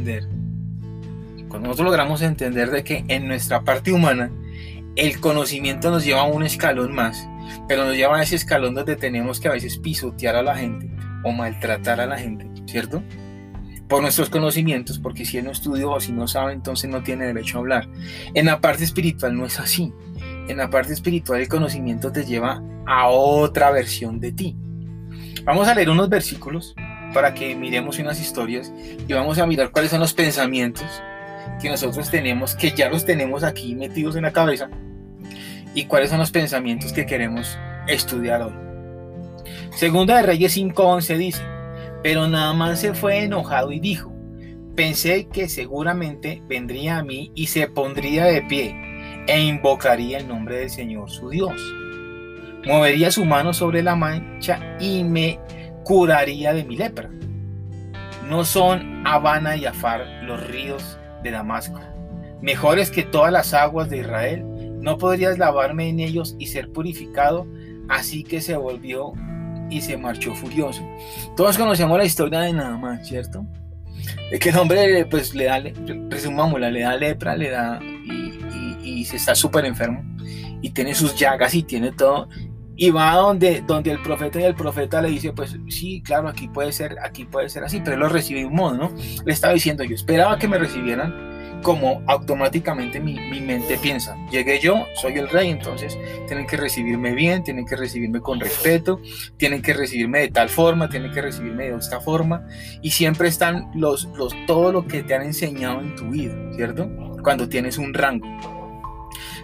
entender, cuando nosotros logramos entender de que en nuestra parte humana el conocimiento nos lleva a un escalón más, pero nos lleva a ese escalón donde tenemos que a veces pisotear a la gente o maltratar a la gente, ¿cierto? Por nuestros conocimientos, porque si él no estudió o si no sabe, entonces no tiene derecho a hablar. En la parte espiritual no es así. En la parte espiritual el conocimiento te lleva a otra versión de ti. Vamos a leer unos versículos para que miremos unas historias y vamos a mirar cuáles son los pensamientos que nosotros tenemos, que ya los tenemos aquí metidos en la cabeza, y cuáles son los pensamientos que queremos estudiar hoy. Segunda de Reyes 5:11 dice, pero nada más se fue enojado y dijo, pensé que seguramente vendría a mí y se pondría de pie e invocaría el nombre del Señor su Dios. Movería su mano sobre la mancha y me curaría de mi lepra. No son Habana y Afar los ríos de Damasco, mejores que todas las aguas de Israel. No podrías lavarme en ellos y ser purificado. Así que se volvió y se marchó furioso. Todos conocemos la historia de Naaman, ¿cierto? De que el hombre, pues le da, presumámosla, le da lepra, le da y, se está súper enfermo y tiene sus llagas y tiene todo. Y va donde, donde el profeta y el profeta le dice, pues sí, claro, aquí puede ser, aquí puede ser así, pero él lo modo, ¿no? Le estaba diciendo, yo esperaba que me recibieran como automáticamente mi, mente piensa. Llegué yo, soy el rey, entonces tienen que recibirme bien, tienen que recibirme con respeto, tienen que recibirme de tal forma, tienen que recibirme de esta forma. Y siempre están los, los, todo lo que te han enseñado en tu vida, ¿cierto? Cuando tienes un rango.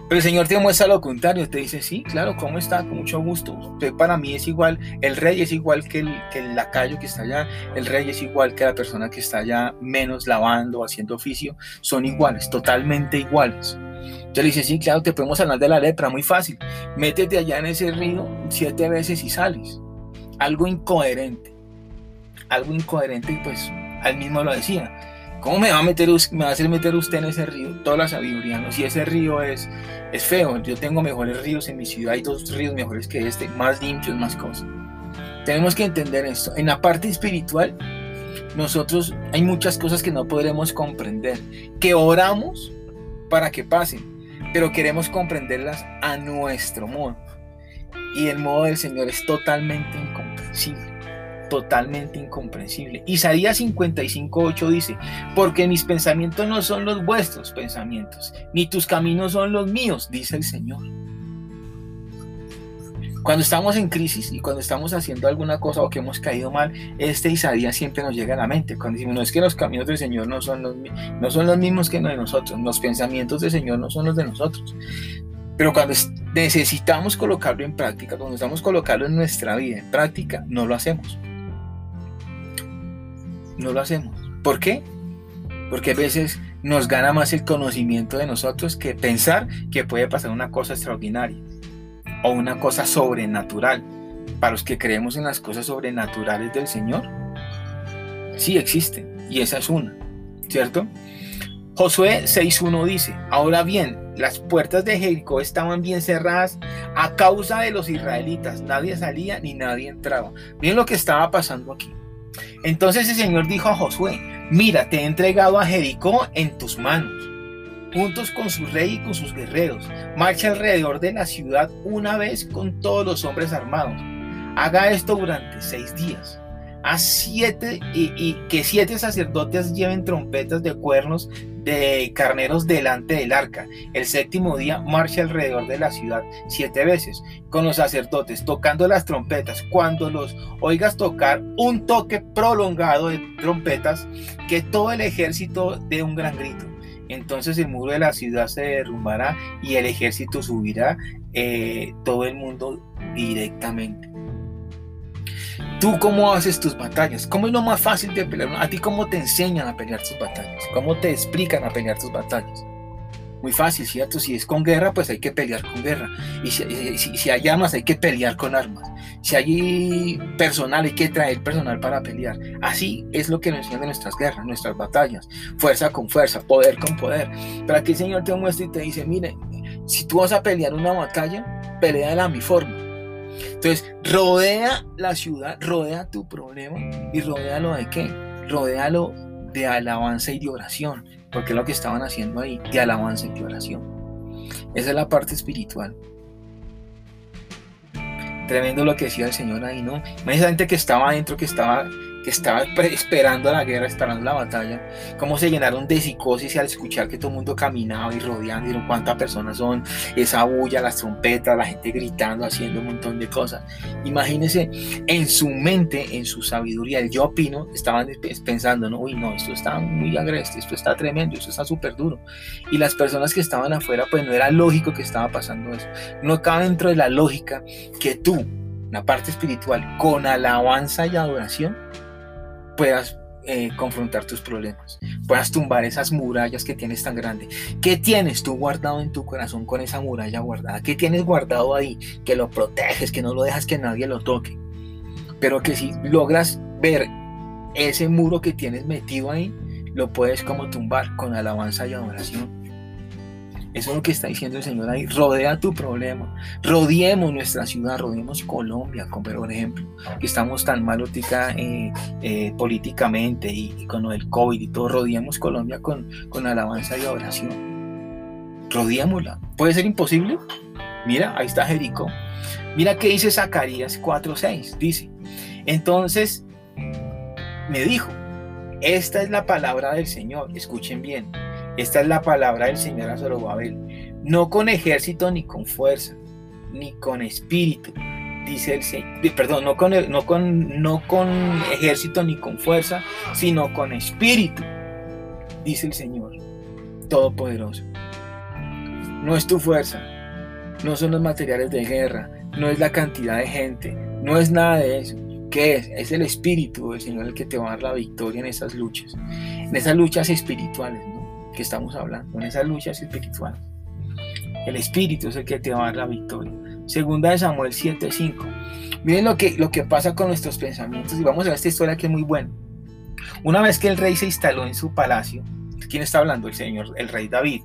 Pero el Señor te muestra lo contrario, te dice, sí, claro, ¿cómo está? Con mucho gusto. Usted para mí es igual, el rey es igual que el, lacayo que está allá, el rey es igual que la persona que está allá menos lavando, haciendo oficio, son iguales, totalmente iguales. Entonces le dice, sí, claro, te podemos hablar de la lepra, muy fácil. Métete allá en ese río siete veces y sales. Algo incoherente, algo incoherente y pues al mismo lo decía ¿Cómo me va a meter me va a hacer meter usted en ese río? Toda la sabiduría, ¿no? Si ese río es, es feo, yo tengo mejores ríos en mi ciudad, hay dos ríos mejores que este, más limpios, más cosas. Tenemos que entender esto. En la parte espiritual, nosotros hay muchas cosas que no podremos comprender, que oramos para que pasen, pero queremos comprenderlas a nuestro modo. Y el modo del Señor es totalmente incomprensible totalmente incomprensible. Isaías 55.8 dice, porque mis pensamientos no son los vuestros pensamientos, ni tus caminos son los míos, dice el Señor. Cuando estamos en crisis y cuando estamos haciendo alguna cosa o que hemos caído mal, este Isaías siempre nos llega a la mente. Cuando decimos, no es que los caminos del Señor no son los, no los mismos que los de nosotros, los pensamientos del Señor no son los de nosotros. Pero cuando necesitamos colocarlo en práctica, cuando necesitamos colocarlo en nuestra vida en práctica, no lo hacemos no lo hacemos. ¿Por qué? Porque a veces nos gana más el conocimiento de nosotros que pensar que puede pasar una cosa extraordinaria o una cosa sobrenatural. Para los que creemos en las cosas sobrenaturales del Señor, sí existen y esa es una, ¿cierto? Josué 6.1 dice, ahora bien, las puertas de Jericó estaban bien cerradas a causa de los israelitas, nadie salía ni nadie entraba. Miren lo que estaba pasando aquí. Entonces el Señor dijo a Josué, mira, te he entregado a Jericó en tus manos, juntos con su rey y con sus guerreros. Marcha alrededor de la ciudad una vez con todos los hombres armados. Haga esto durante seis días. Haz siete y, y que siete sacerdotes lleven trompetas de cuernos de carneros delante del arca. El séptimo día marcha alrededor de la ciudad siete veces con los sacerdotes tocando las trompetas. Cuando los oigas tocar un toque prolongado de trompetas, que todo el ejército dé un gran grito. Entonces el muro de la ciudad se derrumbará y el ejército subirá eh, todo el mundo directamente. ¿Tú cómo haces tus batallas? ¿Cómo es lo más fácil de pelear? ¿A ti cómo te enseñan a pelear tus batallas? ¿Cómo te explican a pelear tus batallas? Muy fácil, ¿cierto? Si es con guerra, pues hay que pelear con guerra. Y si, si, hay armas, hay que pelear con armas. Si hay personal, hay que traer personal para pelear. Así es lo que nos enseñan nuestras guerras, nuestras batallas. Fuerza con fuerza, poder con poder. Para que el Señor te muestre y te dice, mire, si tú vas a pelear una batalla, pelea a mi forma entonces, rodea la ciudad, rodea tu problema y rodéalo de qué? Rodéalo de alabanza y de oración, porque es lo que estaban haciendo ahí, de alabanza y de oración. Esa es la parte espiritual. Tremendo lo que decía el Señor ahí, ¿no? Imagínate gente que estaba adentro, que estaba que estaba esperando la guerra, esperando la batalla, cómo se llenaron de psicosis al escuchar que todo el mundo caminaba y rodeando, y cuántas personas son, esa bulla, las trompetas, la gente gritando, haciendo un montón de cosas. Imagínense, en su mente, en su sabiduría, el yo opino, estaban pensando, no, uy, no, esto está muy agreste, esto está tremendo, esto está súper duro. Y las personas que estaban afuera, pues no era lógico que estaba pasando eso. No cabe dentro de la lógica que tú, la parte espiritual, con alabanza y adoración, puedas eh, confrontar tus problemas, puedas tumbar esas murallas que tienes tan grandes. ¿Qué tienes tú guardado en tu corazón con esa muralla guardada? ¿Qué tienes guardado ahí que lo proteges, que no lo dejas que nadie lo toque? Pero que si logras ver ese muro que tienes metido ahí, lo puedes como tumbar con alabanza y adoración. Eso es lo que está diciendo el Señor ahí. Rodea tu problema. Rodeemos nuestra ciudad, rodeemos Colombia, por ejemplo, que estamos tan mal eh, eh, políticamente y, con el COVID y todo. Rodeemos Colombia con, con alabanza y oración. Rodeémosla. ¿Puede ser imposible? Mira, ahí está Jericó. Mira qué dice Zacarías 4:6. Dice, entonces me dijo, esta es la palabra del Señor. Escuchen bien esta es la palabra del Señor a Zorobabel. No con ejército ni con fuerza, ni con espíritu, dice el Señor. Perdón, no con, no, con, no con ejército ni con fuerza, sino con espíritu, dice el Señor Todopoderoso. No es tu fuerza, no son los materiales de guerra, no es la cantidad de gente, no es nada de eso. ¿Qué es? Es el espíritu del Señor el que te va a dar la victoria en esas luchas, en esas luchas espirituales que estamos hablando, en esas luchas espirituales. El Espíritu es el que te va a dar la victoria. Segunda de Samuel 7:5. Miren lo que, lo que pasa con nuestros pensamientos y vamos a ver esta historia que es muy buena. Una vez que el rey se instaló en su palacio, ¿quién está hablando? El Señor, el rey David.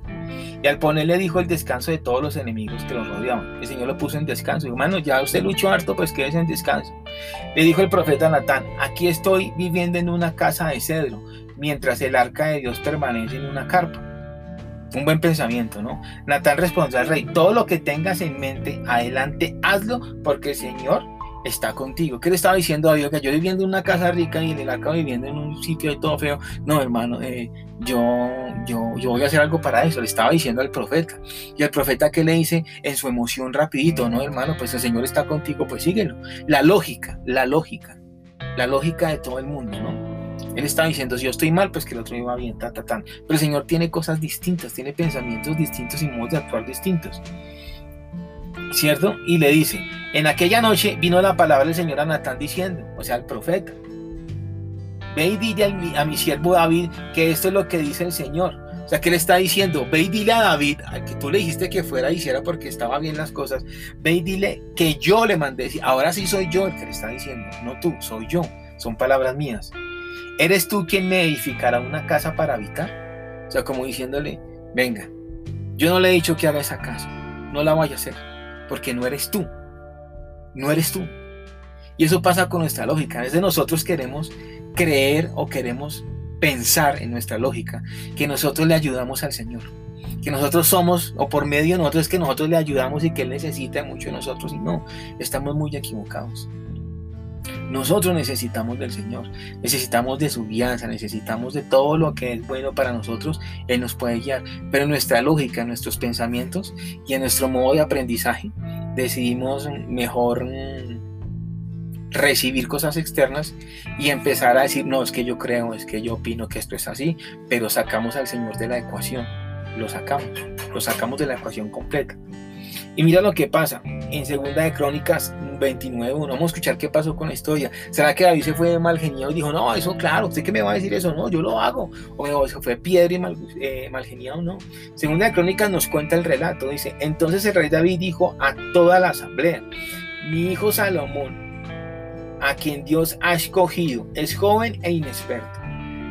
Y al ponerle dijo el descanso de todos los enemigos que lo rodeaban. El Señor lo puso en descanso. Hermano, ya usted luchó harto, pues quédese en descanso. Le dijo el profeta Natán, aquí estoy viviendo en una casa de cedro mientras el arca de Dios permanece en una carpa. Un buen pensamiento, ¿no? Natán respondió al rey, todo lo que tengas en mente, adelante, hazlo, porque el Señor está contigo. ¿Qué le estaba diciendo a Dios? Que yo viviendo en una casa rica y en el arca viviendo en un sitio de todo feo. No, hermano, eh, yo, yo, yo voy a hacer algo para eso. Le estaba diciendo al profeta. Y el profeta que le dice en su emoción rapidito, no, hermano, pues el Señor está contigo, pues síguelo. La lógica, la lógica, la lógica de todo el mundo, ¿no? Él está diciendo, si yo estoy mal, pues que el otro iba bien, ta, ta, ta. Pero el Señor tiene cosas distintas, tiene pensamientos distintos y modos de actuar distintos. ¿Cierto? Y le dice, en aquella noche vino la palabra del Señor a Natán diciendo, o sea, al profeta, ve y dile a mi, siervo David que esto es lo que dice el Señor. O sea, que le está diciendo, ve y dile a David, al que tú le dijiste que fuera y hiciera porque estaba bien las cosas, ve y dile que yo le mandé, ahora sí soy yo el que le está diciendo, no tú, soy yo, son palabras mías. ¿Eres tú quien me edificará una casa para habitar? O sea, como diciéndole, venga, yo no le he dicho que haga esa casa, no la vaya a hacer, porque no eres tú, no eres tú. Y eso pasa con nuestra lógica. A veces nosotros queremos creer o queremos pensar en nuestra lógica que nosotros le ayudamos al Señor. Que nosotros somos, o por medio de nosotros, que nosotros le ayudamos y que Él necesita mucho de nosotros. Y no, estamos muy equivocados. Nosotros necesitamos del Señor, necesitamos de su guianza, necesitamos de todo lo que es bueno para nosotros, Él nos puede guiar. Pero en nuestra lógica, en nuestros pensamientos y en nuestro modo de aprendizaje, decidimos mejor mm, recibir cosas externas y empezar a decir, no, es que yo creo, es que yo opino que esto es así, pero sacamos al Señor de la ecuación, lo sacamos, lo sacamos de la ecuación completa. Y mira lo que pasa en Segunda de Crónicas 29.1. Vamos a escuchar qué pasó con la historia. ¿Será que David se fue mal geniado y dijo, no, eso claro, ¿usted qué me va a decir eso? No, yo lo hago. O se fue piedra y mal, eh, mal geniado, no. Segunda de Crónicas nos cuenta el relato. Dice, entonces el rey David dijo a toda la asamblea, mi hijo Salomón, a quien Dios ha escogido, es joven e inexperto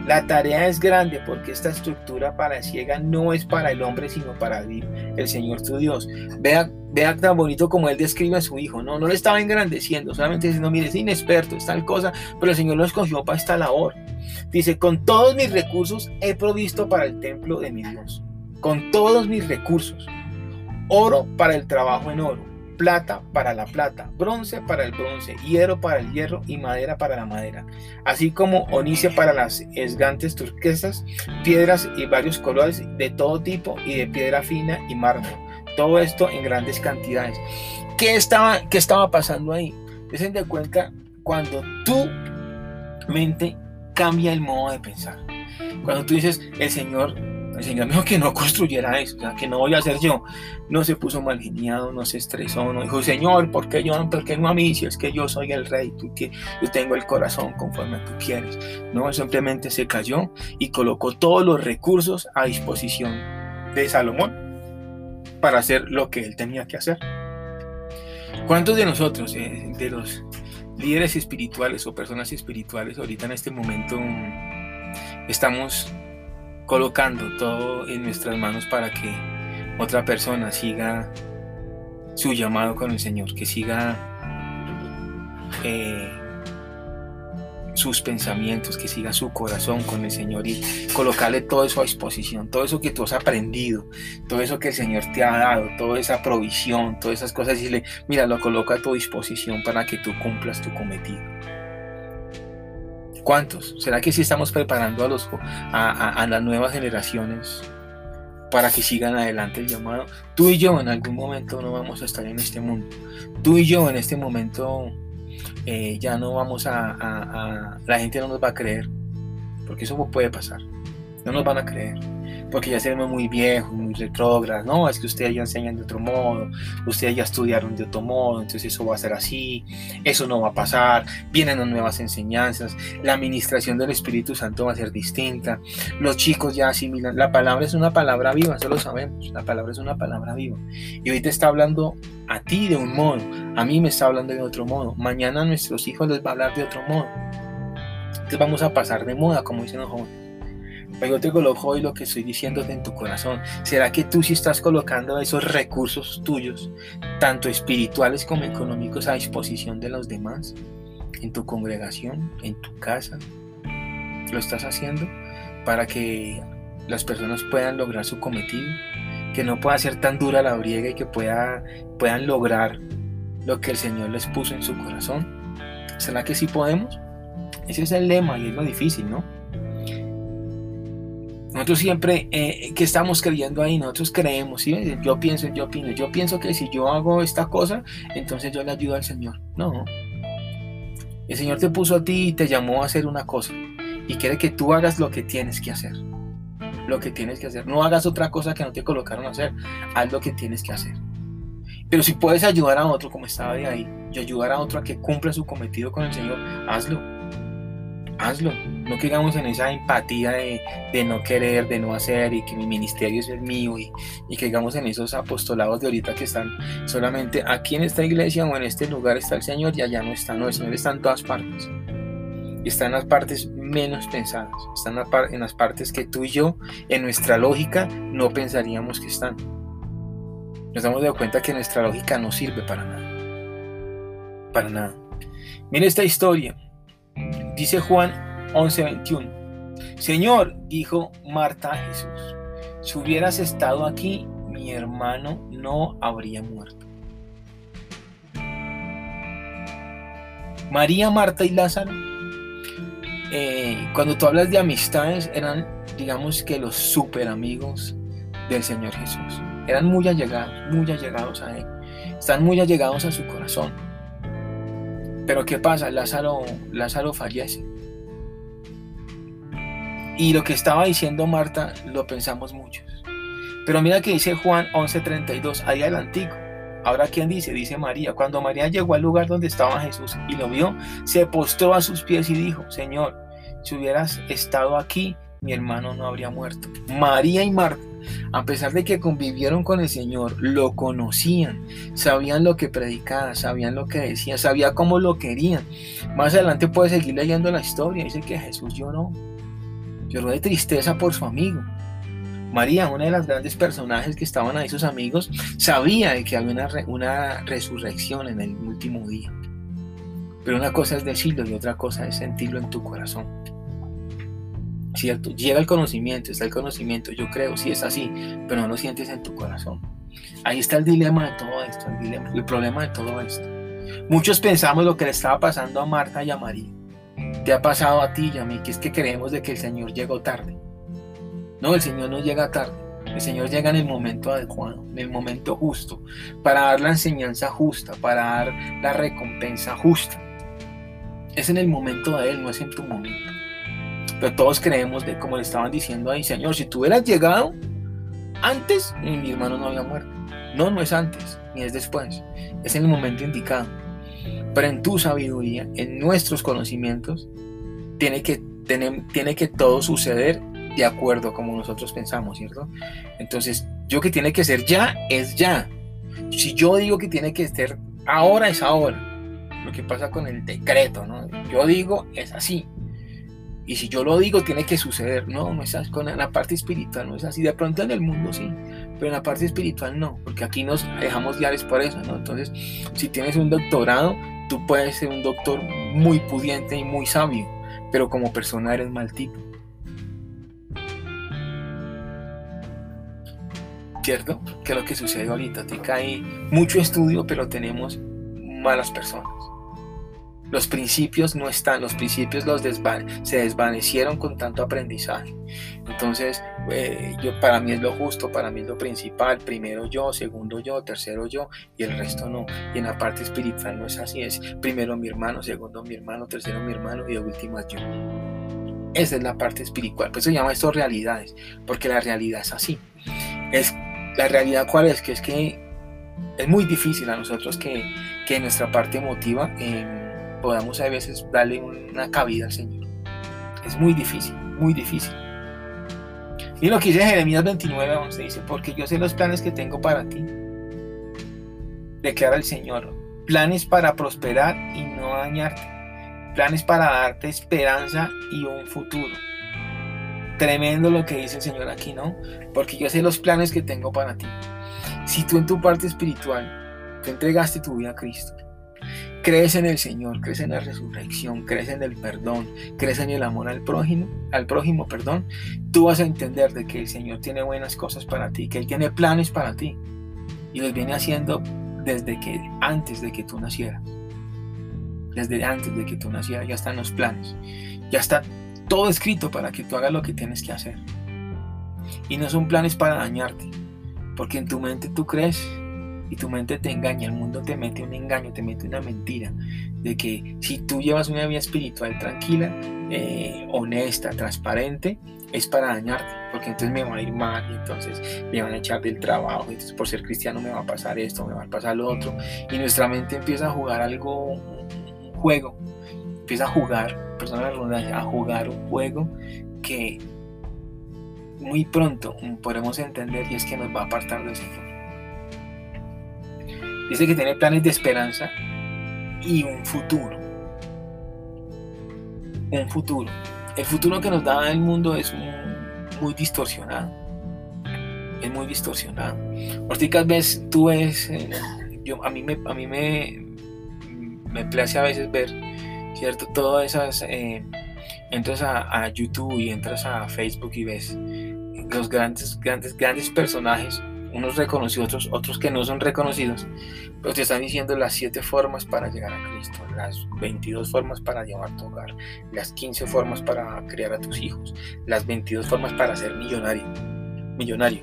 la tarea es grande porque esta estructura para ciega no es para el hombre, sino para el Señor tu Dios. Vea Vea tan bonito como él describe a su hijo, ¿no? No le estaba engrandeciendo, solamente diciendo, mire, es inexperto, es tal cosa, pero el Señor lo escogió para esta labor. Dice, con todos mis recursos he provisto para el templo de mi Dios. Con todos mis recursos. Oro para el trabajo en oro, plata para la plata, bronce para el bronce, hierro para el hierro y madera para la madera, así como onice para las esgantes turquesas, piedras y varios colores de todo tipo y de piedra fina y mármol. Todo esto en grandes cantidades. ¿Qué estaba, qué estaba pasando ahí? Desen de cuenta cuando tu mente cambia el modo de pensar. Cuando tú dices, el Señor el Señor me dijo que no construyera eso, o sea, que no voy a hacer yo. No se puso mal geniado, no se estresó, no dijo, Señor, ¿por qué yo? ¿Por qué no a mí? Si es que yo soy el rey, tú, yo tengo el corazón conforme tú quieres. No, simplemente se cayó y colocó todos los recursos a disposición de Salomón para hacer lo que él tenía que hacer. ¿Cuántos de nosotros, eh, de los líderes espirituales o personas espirituales, ahorita en este momento estamos colocando todo en nuestras manos para que otra persona siga su llamado con el Señor, que siga eh, sus pensamientos, que siga su corazón con el Señor y colocarle todo eso a disposición, todo eso que tú has aprendido, todo eso que el Señor te ha dado, toda esa provisión, todas esas cosas, y le, mira, lo coloca a tu disposición para que tú cumplas tu cometido. ¿Cuántos? ¿Será que sí estamos preparando a, los, a, las nuevas generaciones para que sigan adelante el llamado? Tú y yo en algún momento no vamos a estar en este mundo. Tú y yo en este momento eh, ya no vamos a, La gente no nos va a creer. Porque eso puede pasar. No nos van a creer porque ya seremos muy viejos, muy retrógrados, no, es que ustedes ya enseñan de otro modo, ustedes ya estudiaron de otro modo, entonces eso va a ser así, eso no va a pasar, vienen nuevas enseñanzas, la administración del Espíritu Santo va a ser distinta, los chicos ya asimilan, la palabra es una palabra viva, eso lo sabemos, la palabra es una palabra viva, y hoy te está hablando a ti de un modo, a mí me está hablando de otro modo, mañana a nuestros hijos les va a hablar de otro modo, entonces vamos a pasar de moda, como dicen los jóvenes. Pero te coloco hoy lo que estoy diciéndote en tu corazón. ¿Será que tú sí estás colocando esos recursos tuyos, tanto espirituales como económicos, a disposición de los demás? En tu congregación, en tu casa. ¿Lo estás haciendo para que las personas puedan lograr su cometido? Que no pueda ser tan dura la briega y que pueda, puedan lograr lo que el Señor les puso en su corazón. ¿Será que sí podemos? Ese es el lema y es lo difícil, ¿no? Nosotros siempre eh, que estamos creyendo ahí, nosotros creemos, ¿sí? yo pienso, yo opino, yo pienso que si yo hago esta cosa, entonces yo le ayudo al Señor. No. El Señor te puso a ti y te llamó a hacer una cosa y quiere que tú hagas lo que tienes que hacer. Lo que tienes que hacer. No hagas otra cosa que no te colocaron a hacer. Haz lo que tienes que hacer. Pero si puedes ayudar a otro, como estaba de ahí, y ayudar a otro a que cumpla su cometido con el Señor, hazlo hazlo. No quedamos en esa empatía de, no querer, de no hacer y que mi ministerio es el mío y, y que digamos en esos apostolados de ahorita que están solamente aquí en esta iglesia o en este lugar está el Señor y allá no está. No, el Señor está en todas partes. Está en las partes menos pensadas. Está en, en las partes que tú y yo, en nuestra lógica, no pensaríamos que están. Nos damos de cuenta que nuestra lógica no sirve para nada. Para nada. Mira esta historia. Dice Juan 11:21. Señor, dijo Marta a Jesús, si hubieras estado aquí, mi hermano no habría muerto. María, Marta y Lázaro, eh, cuando tú hablas de amistades, eran, digamos que los super amigos del Señor Jesús. Eran muy allegados, muy allegados a Él. Están muy allegados a su corazón. Pero ¿qué pasa? Lázaro, Lázaro fallece. Y lo que estaba diciendo Marta lo pensamos muchos. Pero mira que dice Juan 11:32, ahí adelantico. Ahora, ¿quién dice? Dice María. Cuando María llegó al lugar donde estaba Jesús y lo vio, se postró a sus pies y dijo, Señor, si hubieras estado aquí, mi hermano no habría muerto. María y Marta, a pesar de que convivieron con el Señor, lo conocían, sabían lo que predicaba, sabían lo que decía, sabían cómo lo querían. Más adelante puede seguir leyendo la historia, dice que Jesús lloró, lloró de tristeza por su amigo, María, una de las grandes personajes que estaban ahí, sus amigos, sabía de que había una, una resurrección en el último día. Pero una cosa es decirlo y otra cosa es sentirlo en tu corazón. ¿Cierto? Llega el conocimiento, está el conocimiento, yo creo, sí es así, pero no lo sientes en tu corazón. Ahí está el dilema de todo esto, el, dilema, el problema de todo esto. Muchos pensamos lo que le estaba pasando a Marta y a María. Te ha pasado a ti y a mí, que es que creemos de que el Señor llegó tarde. No, el Señor no llega tarde. El Señor llega en el momento adecuado, en el momento justo, para dar la enseñanza justa, para dar la recompensa justa. Es en el momento de Él, no es en tu momento. Pero todos creemos de como le estaban diciendo ahí, Señor, si tú hubieras llegado antes, mi hermano no había muerto. No, no es antes, ni es después. Es en el momento indicado. Pero en tu sabiduría, en nuestros conocimientos, tiene que, tiene que todo suceder de acuerdo a como nosotros pensamos, ¿cierto? Entonces, yo que tiene que ser ya, es ya. Si yo digo que tiene que ser ahora, es ahora. Lo que pasa con el decreto, ¿no? Yo digo, es así. Y si yo lo digo, tiene que suceder. No, no es así. Con la parte espiritual no es así. De pronto en el mundo sí, pero en la parte espiritual no, porque aquí nos dejamos guiar por eso, ¿no? Entonces, si tienes un doctorado, tú puedes ser un doctor muy pudiente y muy sabio, pero como persona eres mal tipo. ¿cierto? Que es lo que sucede ahorita. Te cae mucho estudio, pero tenemos malas personas. Los principios no están, los principios los se desvanecieron con tanto aprendizaje. Entonces, eh, yo, para mí es lo justo, para mí es lo principal. Primero yo, segundo yo, tercero yo y el resto no. Y en la parte espiritual no es así, es primero mi hermano, segundo mi hermano, tercero mi hermano y de último yo. Esa es la parte espiritual. Por eso se llama esto realidades, porque la realidad es así. Es la realidad cuál es, que es que es muy difícil a nosotros que, que nuestra parte emotiva eh, podamos a veces darle una cabida al Señor. Es muy difícil, muy difícil. Y lo que dice Jeremías 29, 11, dice, porque yo sé los planes que tengo para ti. Declara el Señor, planes para prosperar y no dañarte, planes para darte esperanza y un futuro. Tremendo lo que dice el Señor aquí, ¿no? Porque yo sé los planes que tengo para ti. Si tú en tu parte espiritual, te entregaste tu vida a Cristo, crees en el Señor, crees en la resurrección, crees en el perdón, crees en el amor al prójimo, al prójimo, perdón, tú vas a entender de que el Señor tiene buenas cosas para ti, que Él tiene planes para ti y los viene haciendo desde que antes de que tú nacieras. Desde antes de que tú nacieras ya están los planes. Ya está todo escrito para que tú hagas lo que tienes que hacer. Y no son planes para dañarte, porque en tu mente tú crees y tu mente te engaña, el mundo te mete un engaño, te mete una mentira, de que si tú llevas una vida espiritual tranquila, eh, honesta, transparente, es para dañarte, porque entonces me va a ir mal, entonces me van a echar del trabajo, entonces por ser cristiano me va a pasar esto, me va a pasar lo otro, y nuestra mente empieza a jugar algo, un juego, empieza a jugar, persona a jugar un juego que muy pronto podremos entender y es que nos va a apartar del Señor. Dice que tiene planes de esperanza y un futuro. Un futuro. El futuro que nos da el mundo es muy distorsionado. Es muy distorsionado. Ahorita ves, tú ves, eh, yo, a mí me, a mí me, me place a veces ver ¿cierto? Todas esas, eh, entras a, YouTube y entras a Facebook y ves los grandes, grandes, grandes personajes, unos reconocidos, otros, otros que no son reconocidos, pero te están diciendo las siete formas para llegar a Cristo, las 22 formas para llevar tu hogar, las 15 formas para criar a tus hijos, las 22 formas para ser millonario, millonario.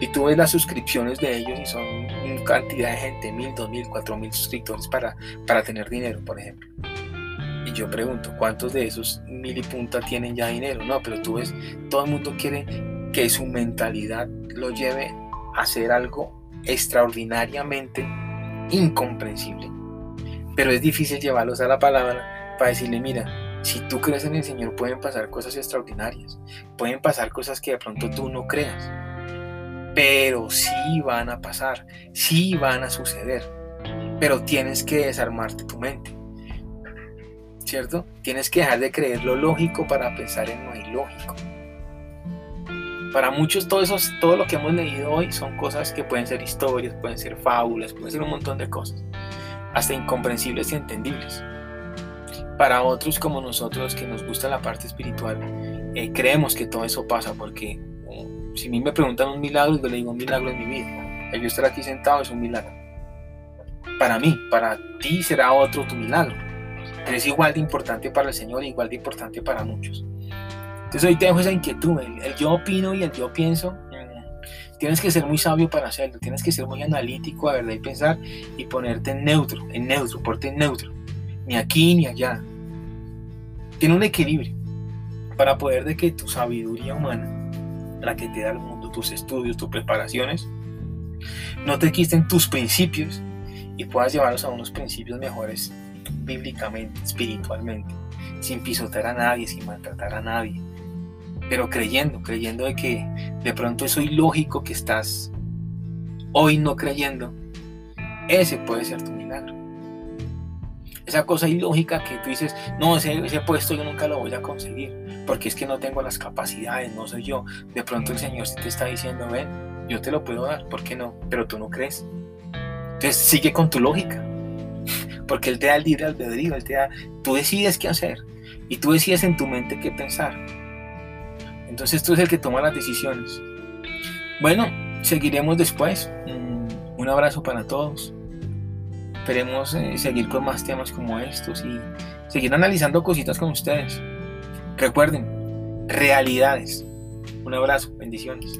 Y tú ves las suscripciones de ellos y son cantidad de gente, mil, dos mil, cuatro mil suscriptores para, para tener dinero, por ejemplo. Y yo pregunto, ¿cuántos de esos mil y punta tienen ya dinero? No, pero tú ves, todo el mundo quiere que su mentalidad lo lleve hacer algo extraordinariamente incomprensible. Pero es difícil llevarlos a la palabra para decirle, mira, si tú crees en el Señor pueden pasar cosas extraordinarias, pueden pasar cosas que de pronto tú no creas, pero sí van a pasar, sí van a suceder, pero tienes que desarmarte tu mente. ¿cierto? Tienes que dejar de creer lo lógico para pensar en lo ilógico. Para muchos todo, eso, todo lo que hemos leído hoy son cosas que pueden ser historias, pueden ser fábulas, pueden ser un montón de cosas, hasta incomprensibles y entendibles. Para otros como nosotros que nos gusta la parte espiritual, eh, creemos que todo eso pasa porque um, si a mí me preguntan un milagro, yo le digo un milagro en mi vida. El yo estar aquí sentado es un milagro. Para mí, para ti será otro tu milagro. Pero es igual de importante para el Señor, igual de importante para muchos. Entonces hoy te dejo esa inquietud, el, yo opino y el yo pienso. Mm, tienes que ser muy sabio para hacerlo, tienes que ser muy analítico, a verdad, y pensar y ponerte en neutro, en neutro, ponerte en neutro. Ni aquí ni allá. Tiene un equilibrio para poder de que tu sabiduría humana, la que te da el mundo, tus estudios, tus preparaciones, no te quiten tus principios y puedas llevarlos a unos principios mejores bíblicamente, espiritualmente, sin pisotear a nadie, sin maltratar a nadie, pero creyendo, creyendo de que de pronto eso ilógico que estás hoy no creyendo, ese puede ser tu milagro. Esa cosa ilógica que tú dices, no, ese, ese puesto yo nunca lo voy a conseguir, porque es que no tengo las capacidades, no soy yo. De pronto el Señor te está diciendo, ven, yo te lo puedo dar, ¿por qué no? Pero tú no crees. Entonces sigue con tu lógica, porque Él te da el libre albedrío, Él te da, tú decides qué hacer y tú decides en tu mente qué pensar. Entonces tú eres el que toma las decisiones. Bueno, seguiremos después. Mm, un abrazo para todos. Esperemos eh, seguir con más temas como estos y seguir analizando cositas con ustedes. Recuerden, realidades. Un abrazo, bendiciones.